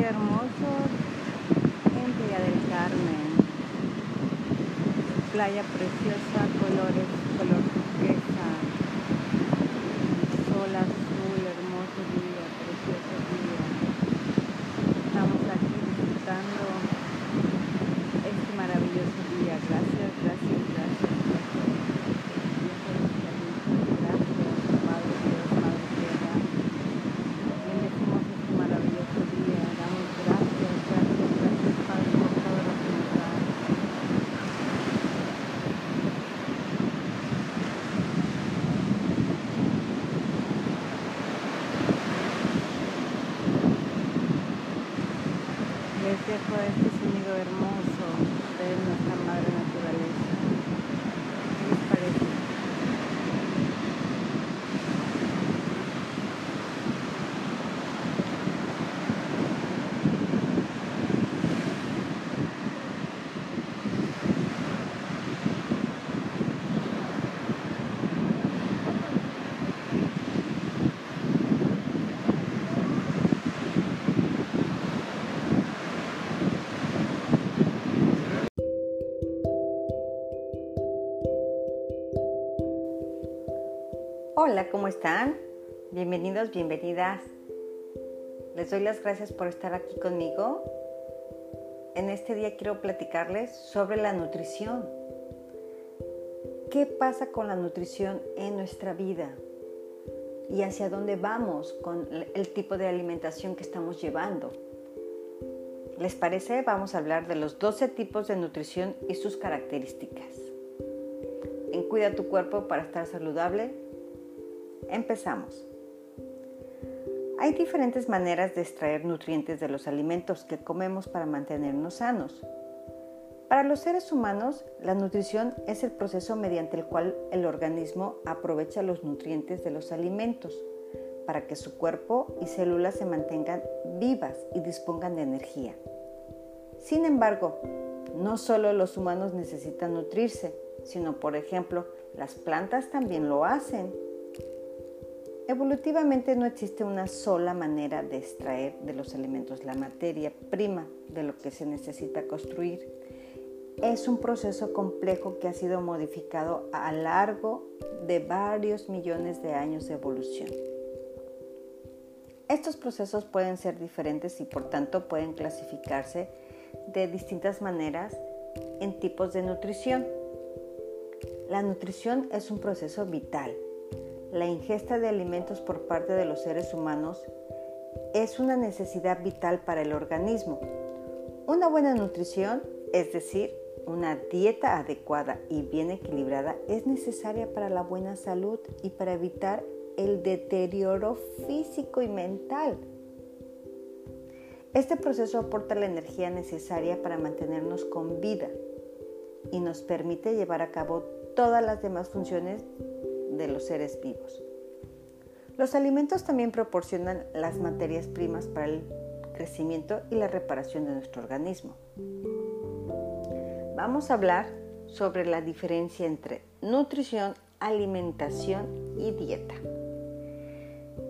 hermoso en Playa del Carmen. Playa preciosa, colores, color turquesa, sol azul, hermoso día, precioso día. Estamos aquí disfrutando este maravilloso día. Gracias, gracias, gracias. Gracias, Padre Dios, Madre Tierra. Bendecimos este maravilloso día. Damos gracias, gracias, gracias, Padre, por todo lo que nos das. Les dejo este sonido hermoso de nuestra madre naturaleza. ¿Qué les parece? Hola, ¿cómo están? Bienvenidos, bienvenidas. Les doy las gracias por estar aquí conmigo. En este día quiero platicarles sobre la nutrición. ¿Qué pasa con la nutrición en nuestra vida? ¿Y hacia dónde vamos con el tipo de alimentación que estamos llevando? ¿Les parece? Vamos a hablar de los 12 tipos de nutrición y sus características. En Cuida tu cuerpo para estar saludable, Empezamos. Hay diferentes maneras de extraer nutrientes de los alimentos que comemos para mantenernos sanos. Para los seres humanos, la nutrición es el proceso mediante el cual el organismo aprovecha los nutrientes de los alimentos para que su cuerpo y células se mantengan vivas y dispongan de energía. Sin embargo, no solo los humanos necesitan nutrirse, sino por ejemplo, las plantas también lo hacen. Evolutivamente no existe una sola manera de extraer de los alimentos la materia prima de lo que se necesita construir. Es un proceso complejo que ha sido modificado a largo de varios millones de años de evolución. Estos procesos pueden ser diferentes y por tanto pueden clasificarse de distintas maneras en tipos de nutrición. La nutrición es un proceso vital la ingesta de alimentos por parte de los seres humanos es una necesidad vital para el organismo. Una buena nutrición, es decir, una dieta adecuada y bien equilibrada, es necesaria para la buena salud y para evitar el deterioro físico y mental. Este proceso aporta la energía necesaria para mantenernos con vida y nos permite llevar a cabo todas las demás funciones de los seres vivos. Los alimentos también proporcionan las materias primas para el crecimiento y la reparación de nuestro organismo. Vamos a hablar sobre la diferencia entre nutrición, alimentación y dieta.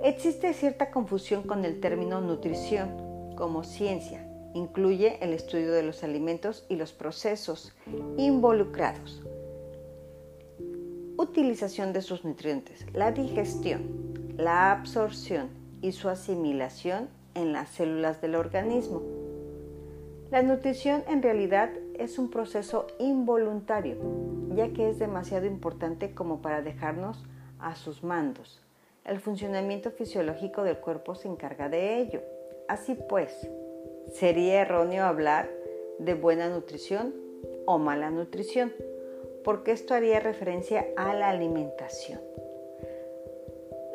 Existe cierta confusión con el término nutrición como ciencia. Incluye el estudio de los alimentos y los procesos involucrados utilización de sus nutrientes, la digestión, la absorción y su asimilación en las células del organismo. La nutrición en realidad es un proceso involuntario, ya que es demasiado importante como para dejarnos a sus mandos. El funcionamiento fisiológico del cuerpo se encarga de ello. Así pues, sería erróneo hablar de buena nutrición o mala nutrición porque esto haría referencia a la alimentación.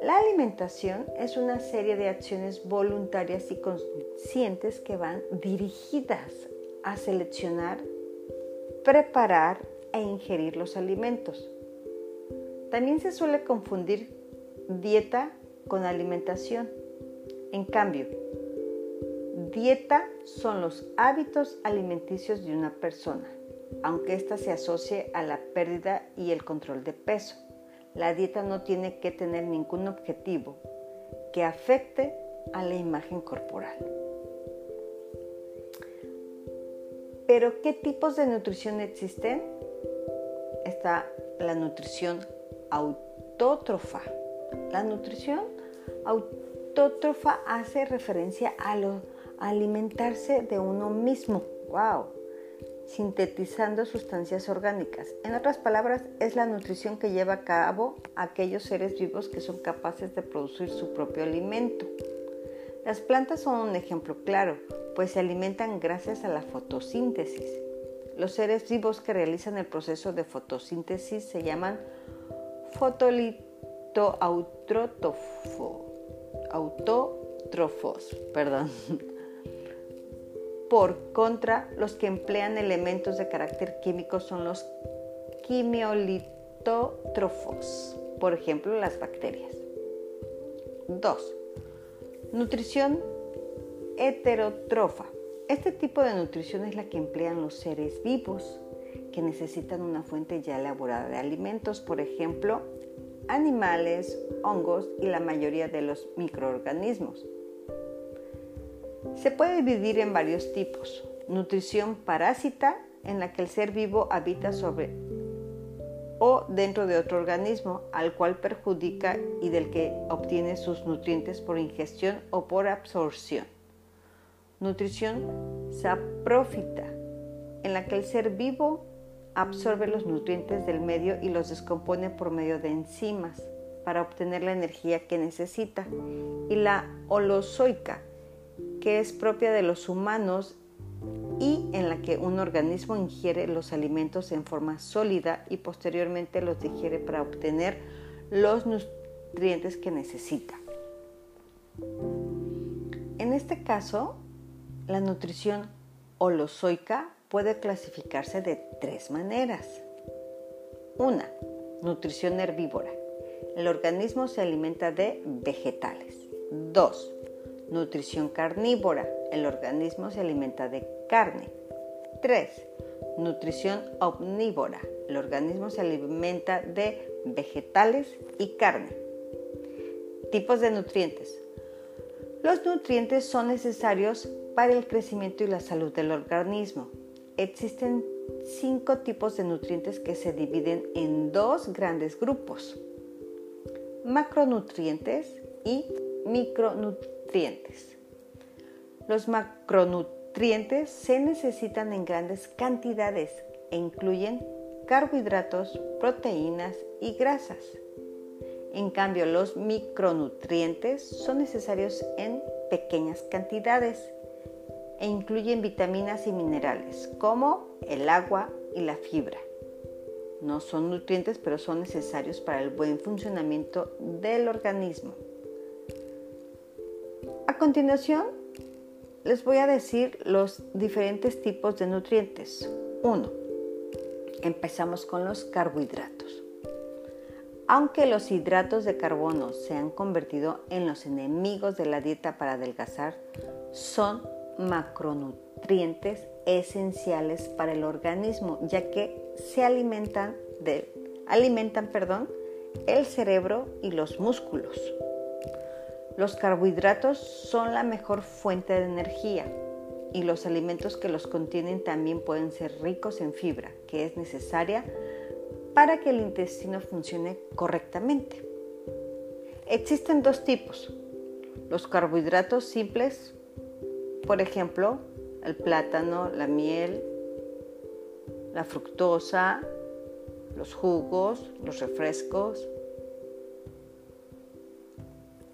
La alimentación es una serie de acciones voluntarias y conscientes que van dirigidas a seleccionar, preparar e ingerir los alimentos. También se suele confundir dieta con alimentación. En cambio, dieta son los hábitos alimenticios de una persona aunque ésta se asocie a la pérdida y el control de peso. La dieta no tiene que tener ningún objetivo que afecte a la imagen corporal. Pero ¿qué tipos de nutrición existen? Está la nutrición autótrofa. La nutrición autótrofa hace referencia a, lo, alimentarse de uno mismo. ¡Wow! Sintetizando sustancias orgánicas. En otras palabras, es la nutrición que lleva a cabo aquellos seres vivos que son capaces de producir su propio alimento. Las plantas son un ejemplo claro, pues se alimentan gracias a la fotosíntesis. Los seres vivos que realizan el proceso de fotosíntesis se llaman fotolitoautótrofos. Perdón. Por contra, los que emplean elementos de carácter químico son los quimiolitótrofos, por ejemplo, las bacterias. 2. Nutrición heterotrofa. Este tipo de nutrición es la que emplean los seres vivos que necesitan una fuente ya elaborada de alimentos, por ejemplo, animales, hongos y la mayoría de los microorganismos. Se puede dividir en varios tipos. Nutrición parásita, en la que el ser vivo habita sobre o dentro de otro organismo al cual perjudica y del que obtiene sus nutrientes por ingestión o por absorción. Nutrición saprófita, en la que el ser vivo absorbe los nutrientes del medio y los descompone por medio de enzimas para obtener la energía que necesita. Y la holozoica, que es propia de los humanos y en la que un organismo ingiere los alimentos en forma sólida y posteriormente los digiere para obtener los nutrientes que necesita. En este caso, la nutrición holozoica puede clasificarse de tres maneras. Una, nutrición herbívora. El organismo se alimenta de vegetales. Dos, nutrición carnívora. El organismo se alimenta de carne. 3. Nutrición omnívora. El organismo se alimenta de vegetales y carne. Tipos de nutrientes. Los nutrientes son necesarios para el crecimiento y la salud del organismo. Existen cinco tipos de nutrientes que se dividen en dos grandes grupos. Macronutrientes y micronutrientes. Los macronutrientes se necesitan en grandes cantidades e incluyen carbohidratos, proteínas y grasas. En cambio, los micronutrientes son necesarios en pequeñas cantidades e incluyen vitaminas y minerales como el agua y la fibra. No son nutrientes, pero son necesarios para el buen funcionamiento del organismo. A continuación, les voy a decir los diferentes tipos de nutrientes. 1. Empezamos con los carbohidratos. Aunque los hidratos de carbono se han convertido en los enemigos de la dieta para adelgazar, son macronutrientes esenciales para el organismo, ya que se alimentan, de, alimentan perdón, el cerebro y los músculos. Los carbohidratos son la mejor fuente de energía y los alimentos que los contienen también pueden ser ricos en fibra, que es necesaria para que el intestino funcione correctamente. Existen dos tipos. Los carbohidratos simples, por ejemplo, el plátano, la miel, la fructosa, los jugos, los refrescos,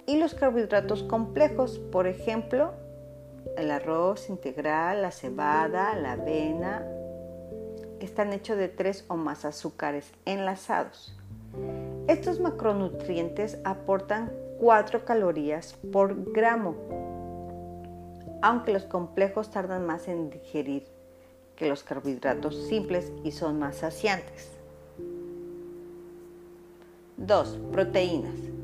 y los carbohidratos complejos, por ejemplo, el arroz integral, la cebada, la avena, están hechos de tres o más azúcares enlazados. Estos macronutrientes aportan 4 calorías por gramo, aunque los complejos tardan más en digerir que los carbohidratos simples y son más saciantes. 2. Proteínas.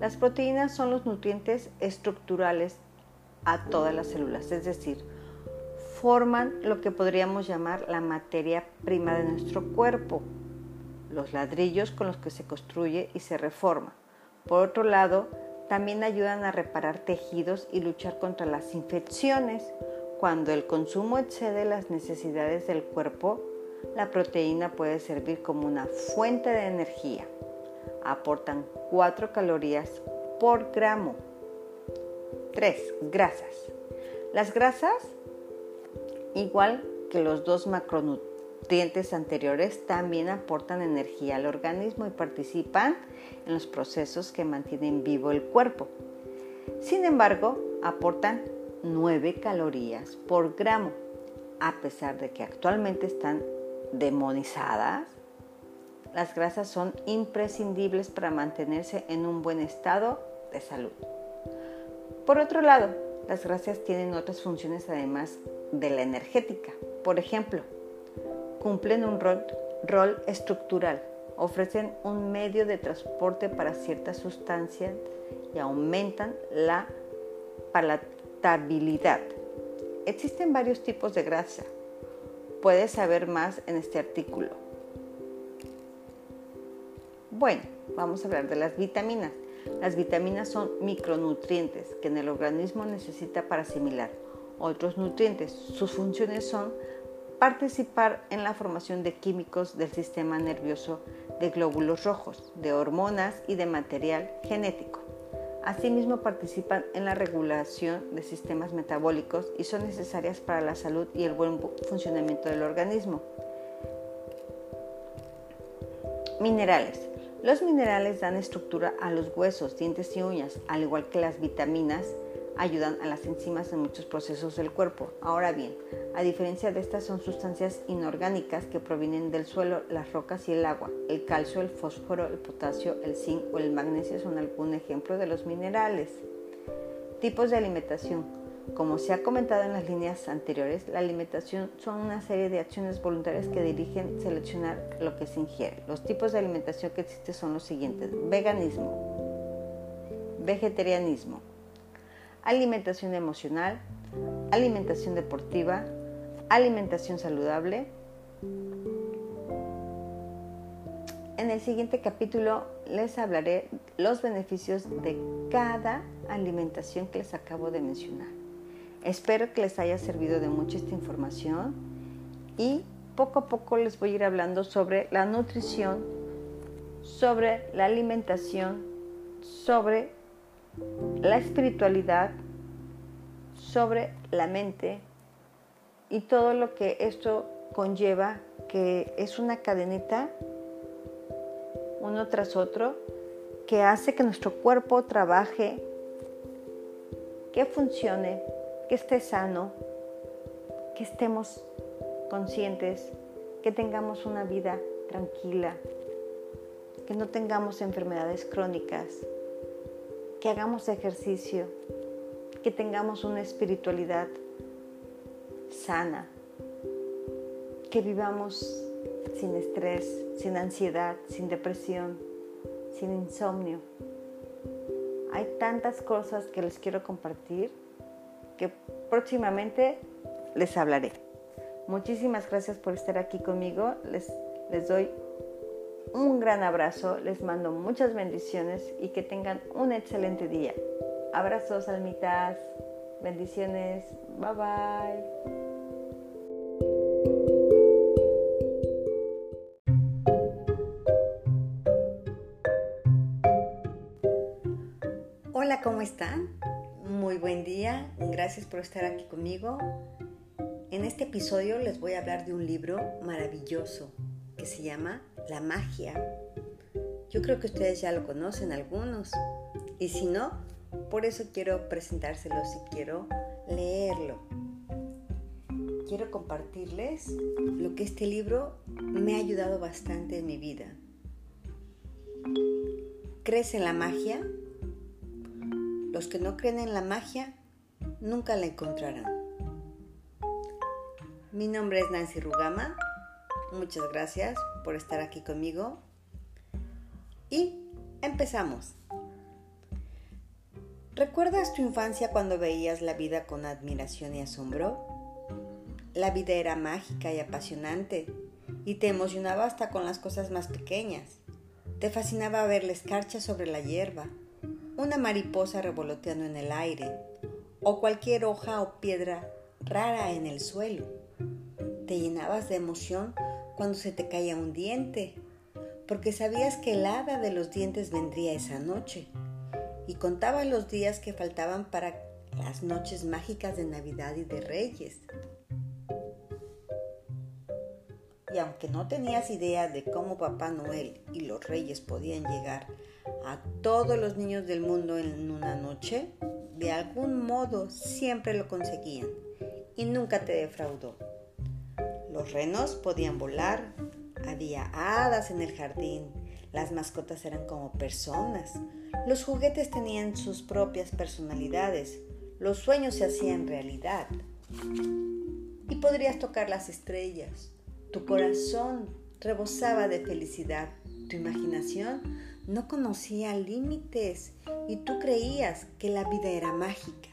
Las proteínas son los nutrientes estructurales a todas las células, es decir, forman lo que podríamos llamar la materia prima de nuestro cuerpo, los ladrillos con los que se construye y se reforma. Por otro lado, también ayudan a reparar tejidos y luchar contra las infecciones. cuando el consumo excede las necesidades del cuerpo, la proteína puede servir como una fuente de energía. Aportan 4 calorías por gramo. 3. Grasas. Las grasas, igual que los dos macronutrientes anteriores, también aportan energía al organismo y participan en los procesos que mantienen vivo el cuerpo. Sin embargo, aportan 9 calorías por gramo, a pesar de que actualmente están demonizadas. Las grasas son imprescindibles para mantenerse en un buen estado de salud. Por otro lado, las grasas tienen otras funciones además de la energética. Por ejemplo, cumplen un rol, rol estructural, ofrecen un medio de transporte para ciertas sustancias y aumentan la palatabilidad. Existen varios tipos de grasa. Puedes saber más en este artículo. Bueno, vamos a hablar de las vitaminas. Las vitaminas son micronutrientes que en el organismo necesita para asimilar otros nutrientes. Sus funciones son participar en la formación de químicos del sistema nervioso de glóbulos rojos, de hormonas y de material genético. Asimismo participan en la regulación de sistemas metabólicos y son necesarias para la salud y el buen funcionamiento del organismo. Minerales. Los minerales dan estructura a los huesos, dientes y uñas, al igual que las vitaminas ayudan a las enzimas en muchos procesos del cuerpo. Ahora bien, a diferencia de estas son sustancias inorgánicas que provienen del suelo, las rocas y el agua. El calcio, el fósforo, el potasio, el zinc o el magnesio son algún ejemplo de los minerales. Tipos de alimentación. Como se ha comentado en las líneas anteriores, la alimentación son una serie de acciones voluntarias que dirigen seleccionar lo que se ingiere. Los tipos de alimentación que existen son los siguientes. Veganismo, vegetarianismo, alimentación emocional, alimentación deportiva, alimentación saludable. En el siguiente capítulo les hablaré los beneficios de cada alimentación que les acabo de mencionar. Espero que les haya servido de mucho esta información y poco a poco les voy a ir hablando sobre la nutrición, sobre la alimentación, sobre la espiritualidad, sobre la mente y todo lo que esto conlleva, que es una cadenita uno tras otro, que hace que nuestro cuerpo trabaje, que funcione que esté sano, que estemos conscientes, que tengamos una vida tranquila, que no tengamos enfermedades crónicas, que hagamos ejercicio, que tengamos una espiritualidad sana, que vivamos sin estrés, sin ansiedad, sin depresión, sin insomnio. Hay tantas cosas que les quiero compartir que próximamente les hablaré. Muchísimas gracias por estar aquí conmigo. Les, les doy un gran abrazo, les mando muchas bendiciones y que tengan un excelente día. Abrazos, almitas, bendiciones, bye bye. Hola, ¿cómo están? Muy buen día, gracias por estar aquí conmigo. En este episodio les voy a hablar de un libro maravilloso que se llama La magia. Yo creo que ustedes ya lo conocen algunos y si no, por eso quiero presentárselos y quiero leerlo. Quiero compartirles lo que este libro me ha ayudado bastante en mi vida. ¿Crees en la magia? Los que no creen en la magia nunca la encontrarán. Mi nombre es Nancy Rugama. Muchas gracias por estar aquí conmigo. Y empezamos. ¿Recuerdas tu infancia cuando veías la vida con admiración y asombro? La vida era mágica y apasionante y te emocionaba hasta con las cosas más pequeñas. Te fascinaba ver la escarcha sobre la hierba una mariposa revoloteando en el aire o cualquier hoja o piedra rara en el suelo. Te llenabas de emoción cuando se te caía un diente, porque sabías que el hada de los dientes vendría esa noche y contabas los días que faltaban para las noches mágicas de Navidad y de Reyes. Y aunque no tenías idea de cómo Papá Noel y los Reyes podían llegar a todos los niños del mundo en una noche, de algún modo siempre lo conseguían y nunca te defraudó. Los renos podían volar, había hadas en el jardín, las mascotas eran como personas, los juguetes tenían sus propias personalidades, los sueños se hacían realidad. Y podrías tocar las estrellas, tu corazón rebosaba de felicidad. Tu imaginación no conocía límites y tú creías que la vida era mágica.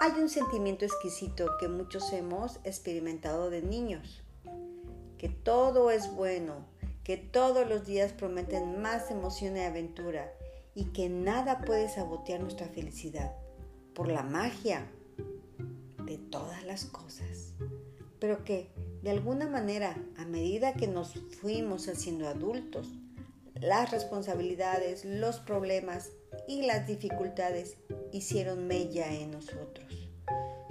Hay un sentimiento exquisito que muchos hemos experimentado de niños, que todo es bueno, que todos los días prometen más emoción y aventura y que nada puede sabotear nuestra felicidad por la magia de todas las cosas, pero que de alguna manera, a medida que nos fuimos haciendo adultos, las responsabilidades, los problemas y las dificultades hicieron mella en nosotros.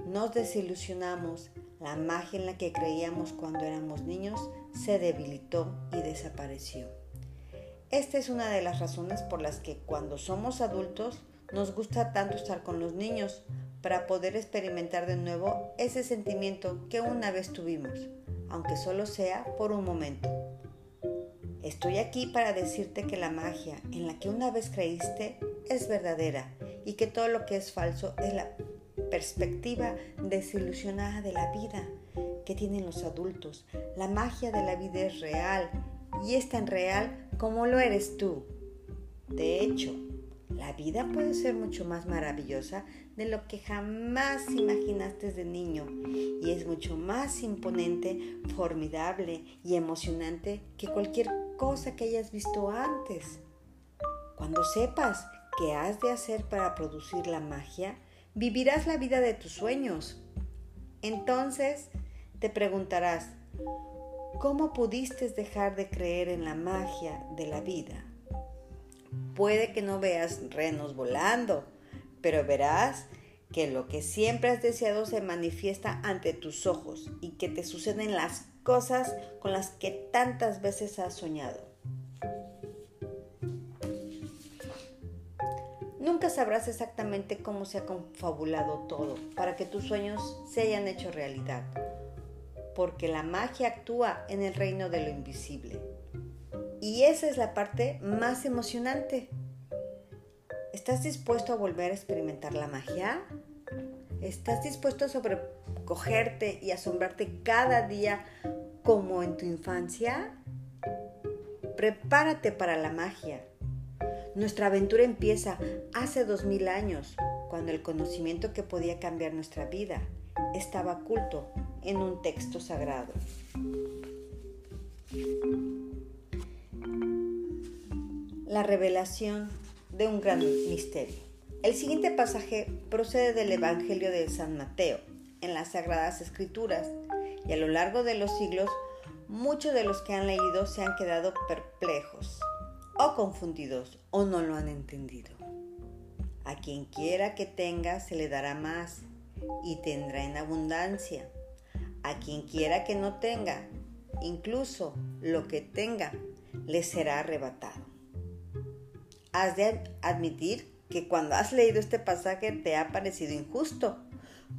Nos desilusionamos, la magia en la que creíamos cuando éramos niños se debilitó y desapareció. Esta es una de las razones por las que cuando somos adultos nos gusta tanto estar con los niños para poder experimentar de nuevo ese sentimiento que una vez tuvimos aunque solo sea por un momento. Estoy aquí para decirte que la magia en la que una vez creíste es verdadera y que todo lo que es falso es la perspectiva desilusionada de la vida que tienen los adultos. La magia de la vida es real y es tan real como lo eres tú. De hecho, la vida puede ser mucho más maravillosa de lo que jamás imaginaste de niño y es mucho más imponente, formidable y emocionante que cualquier cosa que hayas visto antes. Cuando sepas qué has de hacer para producir la magia, vivirás la vida de tus sueños. Entonces te preguntarás, ¿cómo pudiste dejar de creer en la magia de la vida? Puede que no veas renos volando, pero verás que lo que siempre has deseado se manifiesta ante tus ojos y que te suceden las cosas con las que tantas veces has soñado. Nunca sabrás exactamente cómo se ha confabulado todo para que tus sueños se hayan hecho realidad, porque la magia actúa en el reino de lo invisible. Y esa es la parte más emocionante. ¿Estás dispuesto a volver a experimentar la magia? ¿Estás dispuesto a sobrecogerte y asombrarte cada día como en tu infancia? Prepárate para la magia. Nuestra aventura empieza hace dos mil años, cuando el conocimiento que podía cambiar nuestra vida estaba oculto en un texto sagrado. La revelación de un gran misterio. El siguiente pasaje procede del Evangelio de San Mateo, en las Sagradas Escrituras, y a lo largo de los siglos muchos de los que han leído se han quedado perplejos o confundidos o no lo han entendido. A quien quiera que tenga se le dará más y tendrá en abundancia. A quien quiera que no tenga, incluso lo que tenga, le será arrebatado has de admitir que cuando has leído este pasaje te ha parecido injusto,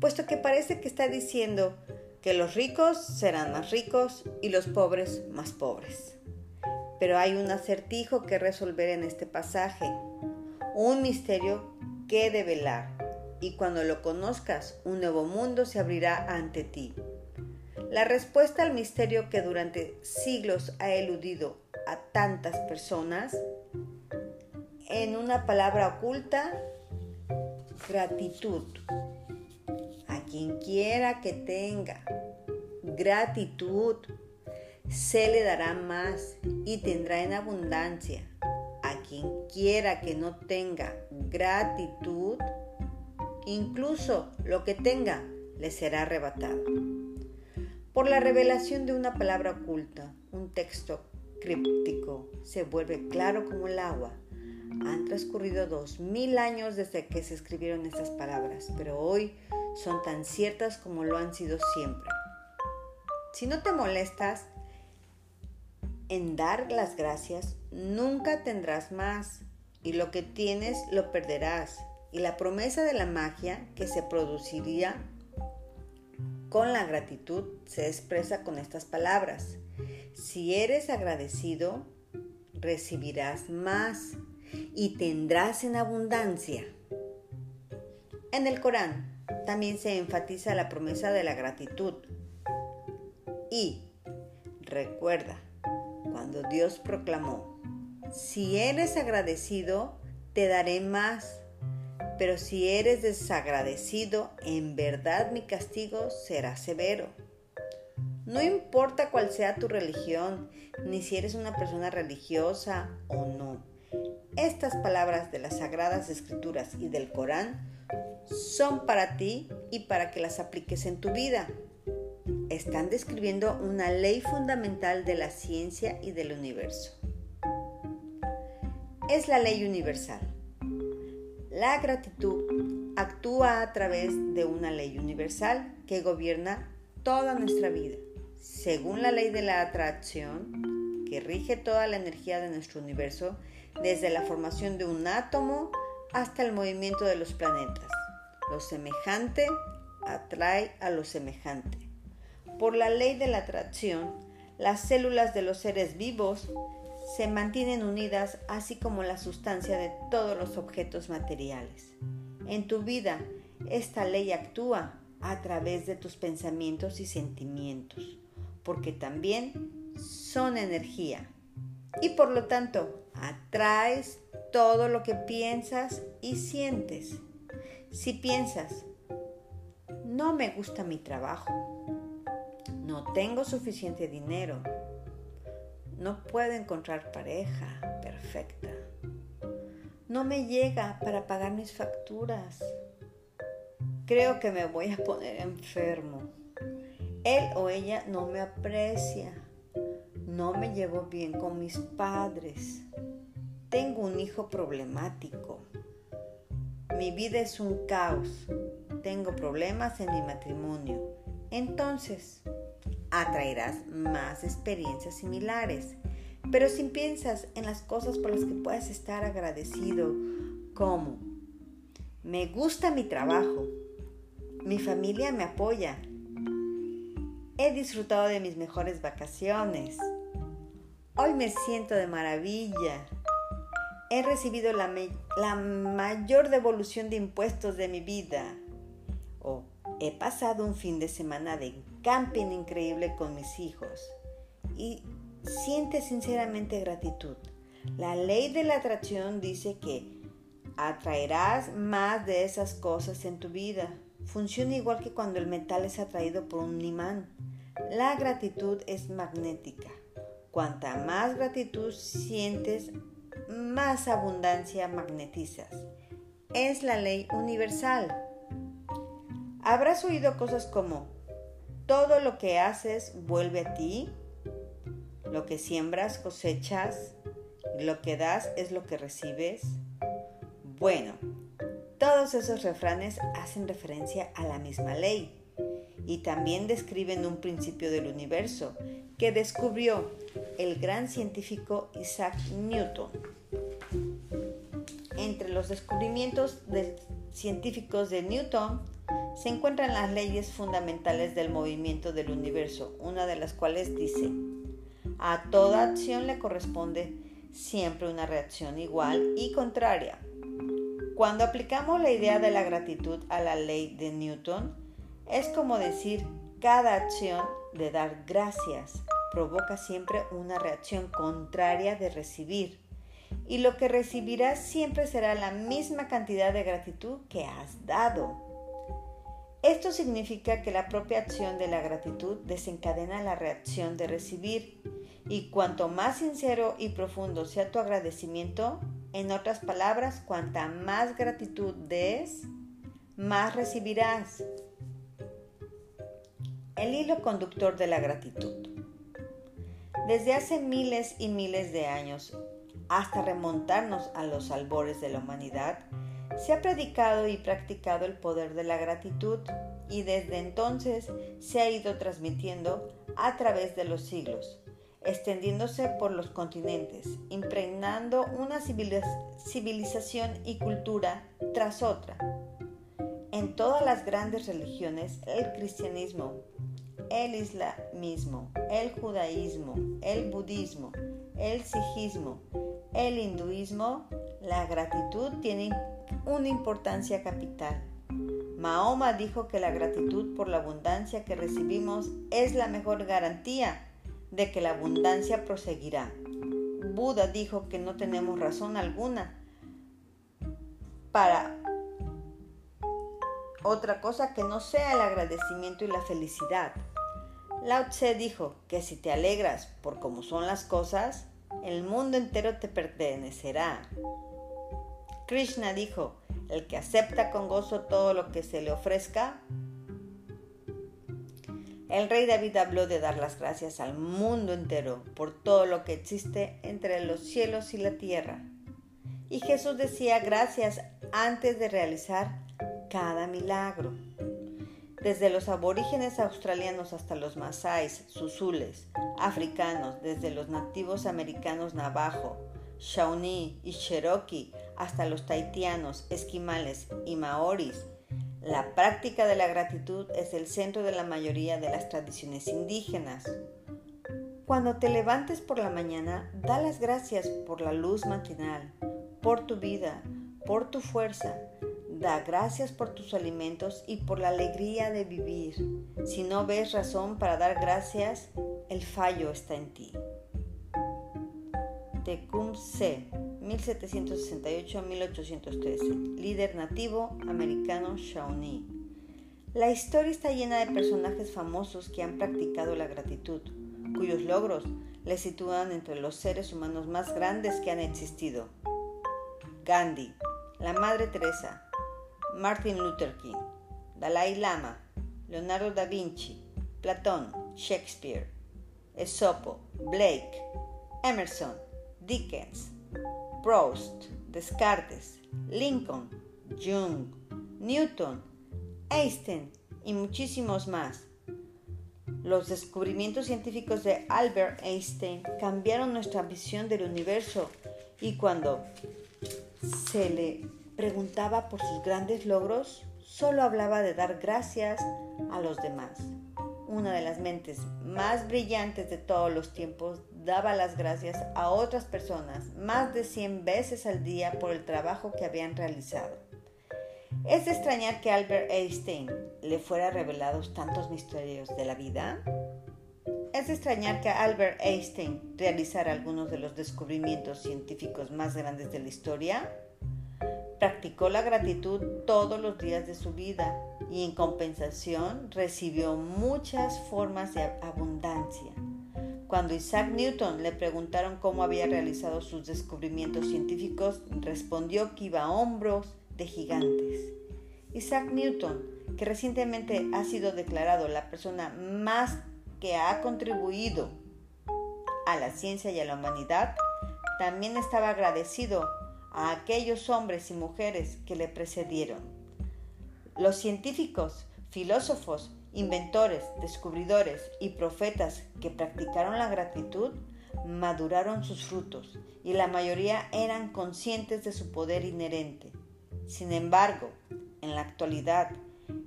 puesto que parece que está diciendo que los ricos serán más ricos y los pobres más pobres. Pero hay un acertijo que resolver en este pasaje, un misterio que develar, y cuando lo conozcas, un nuevo mundo se abrirá ante ti. La respuesta al misterio que durante siglos ha eludido a tantas personas en una palabra oculta, gratitud. A quien quiera que tenga gratitud, se le dará más y tendrá en abundancia. A quien quiera que no tenga gratitud, incluso lo que tenga le será arrebatado. Por la revelación de una palabra oculta, un texto críptico se vuelve claro como el agua. Han transcurrido dos mil años desde que se escribieron estas palabras, pero hoy son tan ciertas como lo han sido siempre. Si no te molestas en dar las gracias, nunca tendrás más y lo que tienes lo perderás. Y la promesa de la magia que se produciría con la gratitud se expresa con estas palabras. Si eres agradecido, recibirás más y tendrás en abundancia. En el Corán también se enfatiza la promesa de la gratitud. Y recuerda, cuando Dios proclamó, si eres agradecido, te daré más pero si eres desagradecido, en verdad mi castigo será severo. No importa cuál sea tu religión, ni si eres una persona religiosa o no. Estas palabras de las Sagradas Escrituras y del Corán son para ti y para que las apliques en tu vida. Están describiendo una ley fundamental de la ciencia y del universo. Es la ley universal. La gratitud actúa a través de una ley universal que gobierna toda nuestra vida. Según la ley de la atracción, que rige toda la energía de nuestro universo, desde la formación de un átomo hasta el movimiento de los planetas. Lo semejante atrae a lo semejante. Por la ley de la atracción, las células de los seres vivos se mantienen unidas así como la sustancia de todos los objetos materiales. En tu vida, esta ley actúa a través de tus pensamientos y sentimientos, porque también son energía. Y por lo tanto, atraes todo lo que piensas y sientes. Si piensas, no me gusta mi trabajo, no tengo suficiente dinero, no puedo encontrar pareja perfecta. No me llega para pagar mis facturas. Creo que me voy a poner enfermo. Él o ella no me aprecia. No me llevo bien con mis padres. Tengo un hijo problemático. Mi vida es un caos. Tengo problemas en mi matrimonio. Entonces, atraerás más experiencias similares. Pero si piensas en las cosas por las que puedes estar agradecido, como me gusta mi trabajo, mi familia me apoya, he disfrutado de mis mejores vacaciones, hoy me siento de maravilla, he recibido la, mayor devolución de impuestos de mi vida, o he pasado un fin de semana de camping increíble con mis hijos y siente sinceramente gratitud. La ley de la atracción dice que atraerás más de esas cosas en tu vida. Funciona igual que cuando el metal es atraído por un imán. La gratitud es magnética. Cuanta más gratitud sientes, más abundancia magnetizas. Es la ley universal. Habrás oído cosas como, todo lo que haces vuelve a ti, lo que siembras cosechas, lo que das es lo que recibes. Bueno, todos esos refranes hacen referencia a la misma ley y también describen un principio del universo que descubrió el gran científico Isaac Newton. Entre los descubrimientos científicos de Newton se encuentran las leyes fundamentales del movimiento del universo, una de las cuales dice, a toda acción le corresponde siempre una reacción igual y contraria. Cuando aplicamos la idea de la gratitud a la ley de Newton, es como decir, cada acción de dar gracias provoca siempre una reacción contraria de recibir, y lo que recibirás siempre será la misma cantidad de gratitud que has dado. Esto significa que la propia acción de la gratitud desencadena la reacción de recibir y cuanto más sincero y profundo sea tu agradecimiento, en otras palabras, cuanta más gratitud des, más recibirás. El hilo conductor de la gratitud. Desde hace miles y miles de años, hasta remontarnos a los albores de la humanidad, se ha predicado y practicado el poder de la gratitud y desde entonces se ha ido transmitiendo a través de los siglos, extendiéndose por los continentes, impregnando una civilización y cultura tras otra. En todas las grandes religiones, el cristianismo, el islamismo, el judaísmo, el budismo, el sijismo, el hinduismo, la gratitud tiene una importancia capital. Mahoma dijo que la gratitud por la abundancia que recibimos es la mejor garantía de que la abundancia proseguirá. Buda dijo que no tenemos razón alguna para otra cosa que no sea el agradecimiento y la felicidad. Lao Tse dijo que si te alegras por cómo son las cosas, el mundo entero te pertenecerá. Krishna dijo, el que acepta con gozo todo lo que se le ofrezca. El rey David habló de dar las gracias al mundo entero por todo lo que existe entre los cielos y la tierra. Y Jesús decía gracias antes de realizar cada milagro. Desde los aborígenes australianos hasta los masáis, suzules, africanos, desde los nativos americanos navajo, shawnee y cherokee hasta los taitianos, esquimales y maoris, la práctica de la gratitud es el centro de la mayoría de las tradiciones indígenas. Cuando te levantes por la mañana, da las gracias por la luz matinal, por tu vida, por tu fuerza. Da gracias por tus alimentos y por la alegría de vivir. Si no ves razón para dar gracias, el fallo está en ti. Tecumseh 1768-1813, líder nativo americano Shawnee. La historia está llena de personajes famosos que han practicado la gratitud, cuyos logros les sitúan entre los seres humanos más grandes que han existido. Gandhi, la Madre Teresa, Martin Luther King, Dalai Lama, Leonardo da Vinci, Platón, Shakespeare, Esopo, Blake, Emerson, Dickens, Proust, Descartes, Lincoln, Jung, Newton, Einstein y muchísimos más. Los descubrimientos científicos de Albert Einstein cambiaron nuestra visión del universo y cuando se le preguntaba por sus grandes logros, solo hablaba de dar gracias a los demás. Una de las mentes más brillantes de todos los tiempos daba las gracias a otras personas más de 100 veces al día por el trabajo que habían realizado. ¿Es de extrañar que Albert Einstein le fuera revelados tantos misterios de la vida? ¿Es de extrañar que Albert Einstein realizara algunos de los descubrimientos científicos más grandes de la historia? Practicó la gratitud todos los días de su vida y en compensación recibió muchas formas de abundancia. Cuando Isaac Newton le preguntaron cómo había realizado sus descubrimientos científicos, respondió que iba a hombros de gigantes. Isaac Newton, que recientemente ha sido declarado la persona más que ha contribuido a la ciencia y a la humanidad, también estaba agradecido a aquellos hombres y mujeres que le precedieron. Los científicos, filósofos inventores, descubridores y profetas que practicaron la gratitud maduraron sus frutos y la mayoría eran conscientes de su poder inherente. Sin embargo, en la actualidad,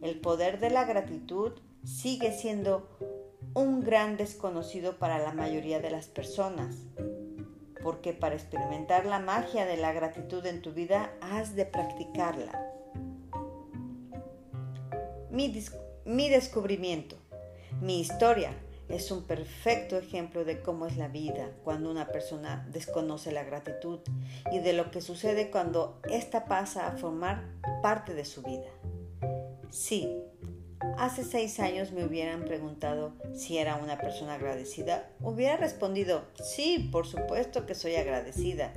el poder de la gratitud sigue siendo un gran desconocido para la mayoría de las personas, porque para experimentar la magia de la gratitud en tu vida has de practicarla. Mi, mi descubrimiento, mi historia, es un perfecto ejemplo de cómo es la vida cuando una persona desconoce la gratitud y de lo que sucede cuando ésta pasa a formar parte de su vida. Sí, hace seis años me hubieran preguntado si era una persona agradecida, hubiera respondido, sí, por supuesto que soy agradecida.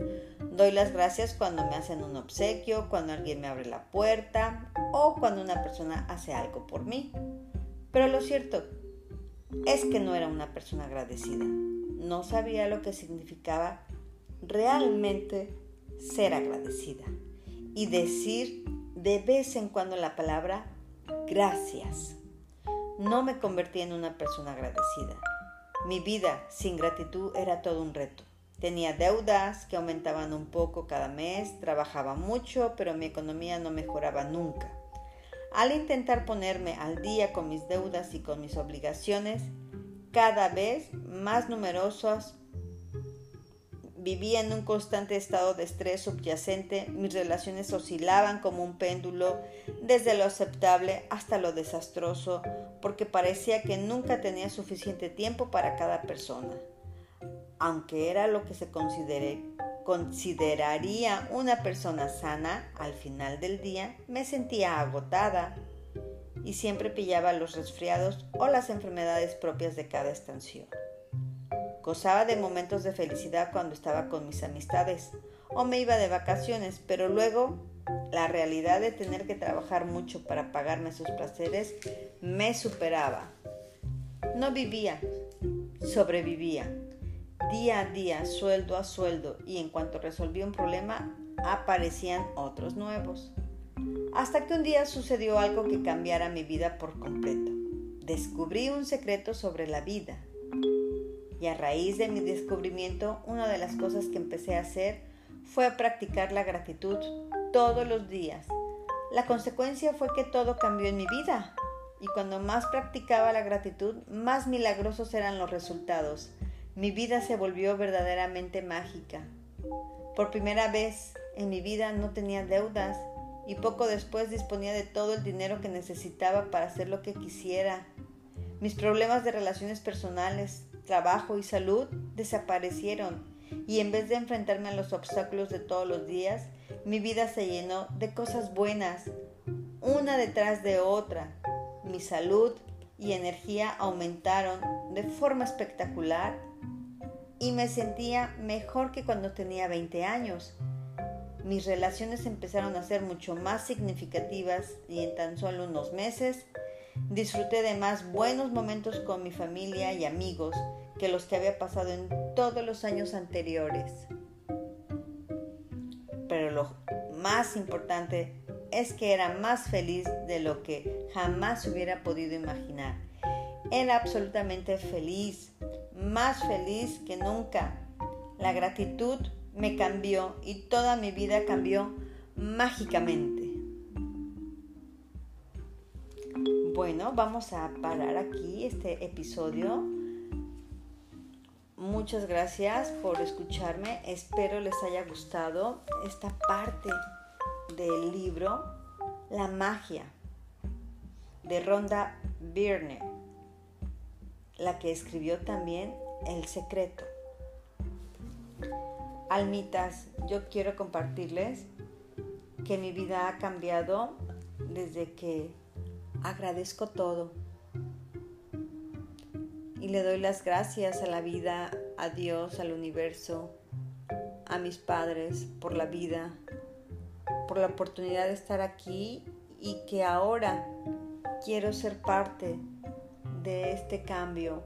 Doy las gracias cuando me hacen un obsequio, cuando alguien me abre la puerta o cuando una persona hace algo por mí. Pero lo cierto es que no era una persona agradecida. No sabía lo que significaba realmente ser agradecida y decir de vez en cuando la palabra gracias. No me convertí en una persona agradecida. Mi vida sin gratitud era todo un reto. Tenía deudas que aumentaban un poco cada mes, trabajaba mucho, pero mi economía no mejoraba nunca. Al intentar ponerme al día con mis deudas y con mis obligaciones, cada vez más numerosas Vivía en un constante estado de estrés subyacente, mis relaciones oscilaban como un péndulo, desde lo aceptable hasta lo desastroso, porque parecía que nunca tenía suficiente tiempo para cada persona. Aunque era lo que se consideraría una persona sana, al final del día me sentía agotada y siempre pillaba los resfriados o las enfermedades propias de cada estación. Gozaba de momentos de felicidad cuando estaba con mis amistades o me iba de vacaciones, pero luego la realidad de tener que trabajar mucho para pagarme sus placeres me superaba. No vivía, sobrevivía, día a día, sueldo a sueldo, y en cuanto resolvía un problema, aparecían otros nuevos. Hasta que un día sucedió algo que cambiara mi vida por completo. Descubrí un secreto sobre la vida, y a raíz de mi descubrimiento, una de las cosas que empecé a hacer fue practicar la gratitud todos los días. La consecuencia fue que todo cambió en mi vida. Y cuando más practicaba la gratitud, más milagrosos eran los resultados. Mi vida se volvió verdaderamente mágica. Por primera vez en mi vida no tenía deudas y poco después disponía de todo el dinero que necesitaba para hacer lo que quisiera. Mis problemas de relaciones personales, trabajo y salud desaparecieron y en vez de enfrentarme a los obstáculos de todos los días, mi vida se llenó de cosas buenas, una detrás de otra. Mi salud y energía aumentaron de forma espectacular y me sentía mejor que cuando tenía 20 años. Mis relaciones empezaron a ser mucho más significativas y en tan solo unos meses disfruté de más buenos momentos con mi familia y amigos que los que había pasado en todos los años anteriores. Pero lo más importante es que era más feliz de lo que jamás hubiera podido imaginar. Era absolutamente feliz, más feliz que nunca. La gratitud me cambió y toda mi vida cambió mágicamente. Bueno, vamos a parar aquí este episodio Muchas gracias por escucharme. Espero les haya gustado esta parte del libro La magia de Rhonda Byrne, la que escribió también El secreto. Almitas, yo quiero compartirles que mi vida ha cambiado desde que agradezco todo. Y le doy las gracias a la vida, a Dios, al universo, a mis padres por la vida, por la oportunidad de estar aquí y que ahora quiero ser parte de este cambio,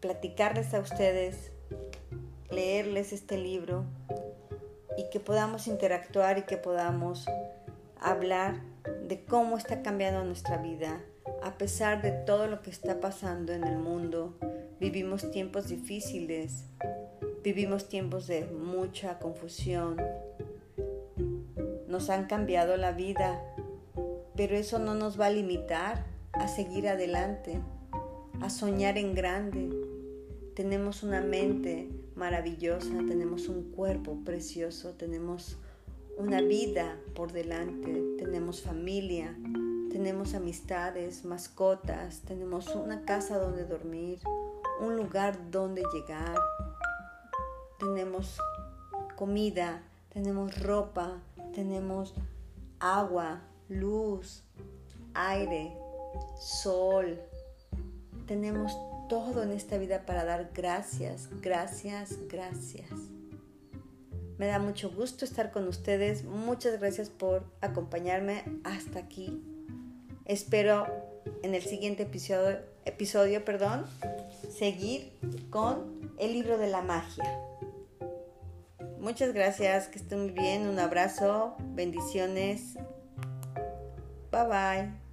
platicarles a ustedes, leerles este libro y que podamos interactuar y que podamos hablar de cómo está cambiando nuestra vida a pesar de todo lo que está pasando en el mundo, vivimos tiempos difíciles, vivimos tiempos de mucha confusión. Nos han cambiado la vida, pero eso no nos va a limitar a seguir adelante, a soñar en grande. Tenemos una mente maravillosa, tenemos un cuerpo precioso, tenemos una vida por delante, tenemos familia, tenemos amistades, mascotas, tenemos una casa donde dormir, un lugar donde llegar, tenemos comida, tenemos ropa, tenemos agua, luz, aire, sol. Tenemos todo en esta vida para dar gracias, gracias, gracias. Me da mucho gusto estar con ustedes. Muchas gracias por acompañarme hasta aquí. Espero en el siguiente episodio, episodio perdón, seguir con el libro de la magia. Muchas gracias, que estén muy bien, un abrazo, bendiciones. Bye bye.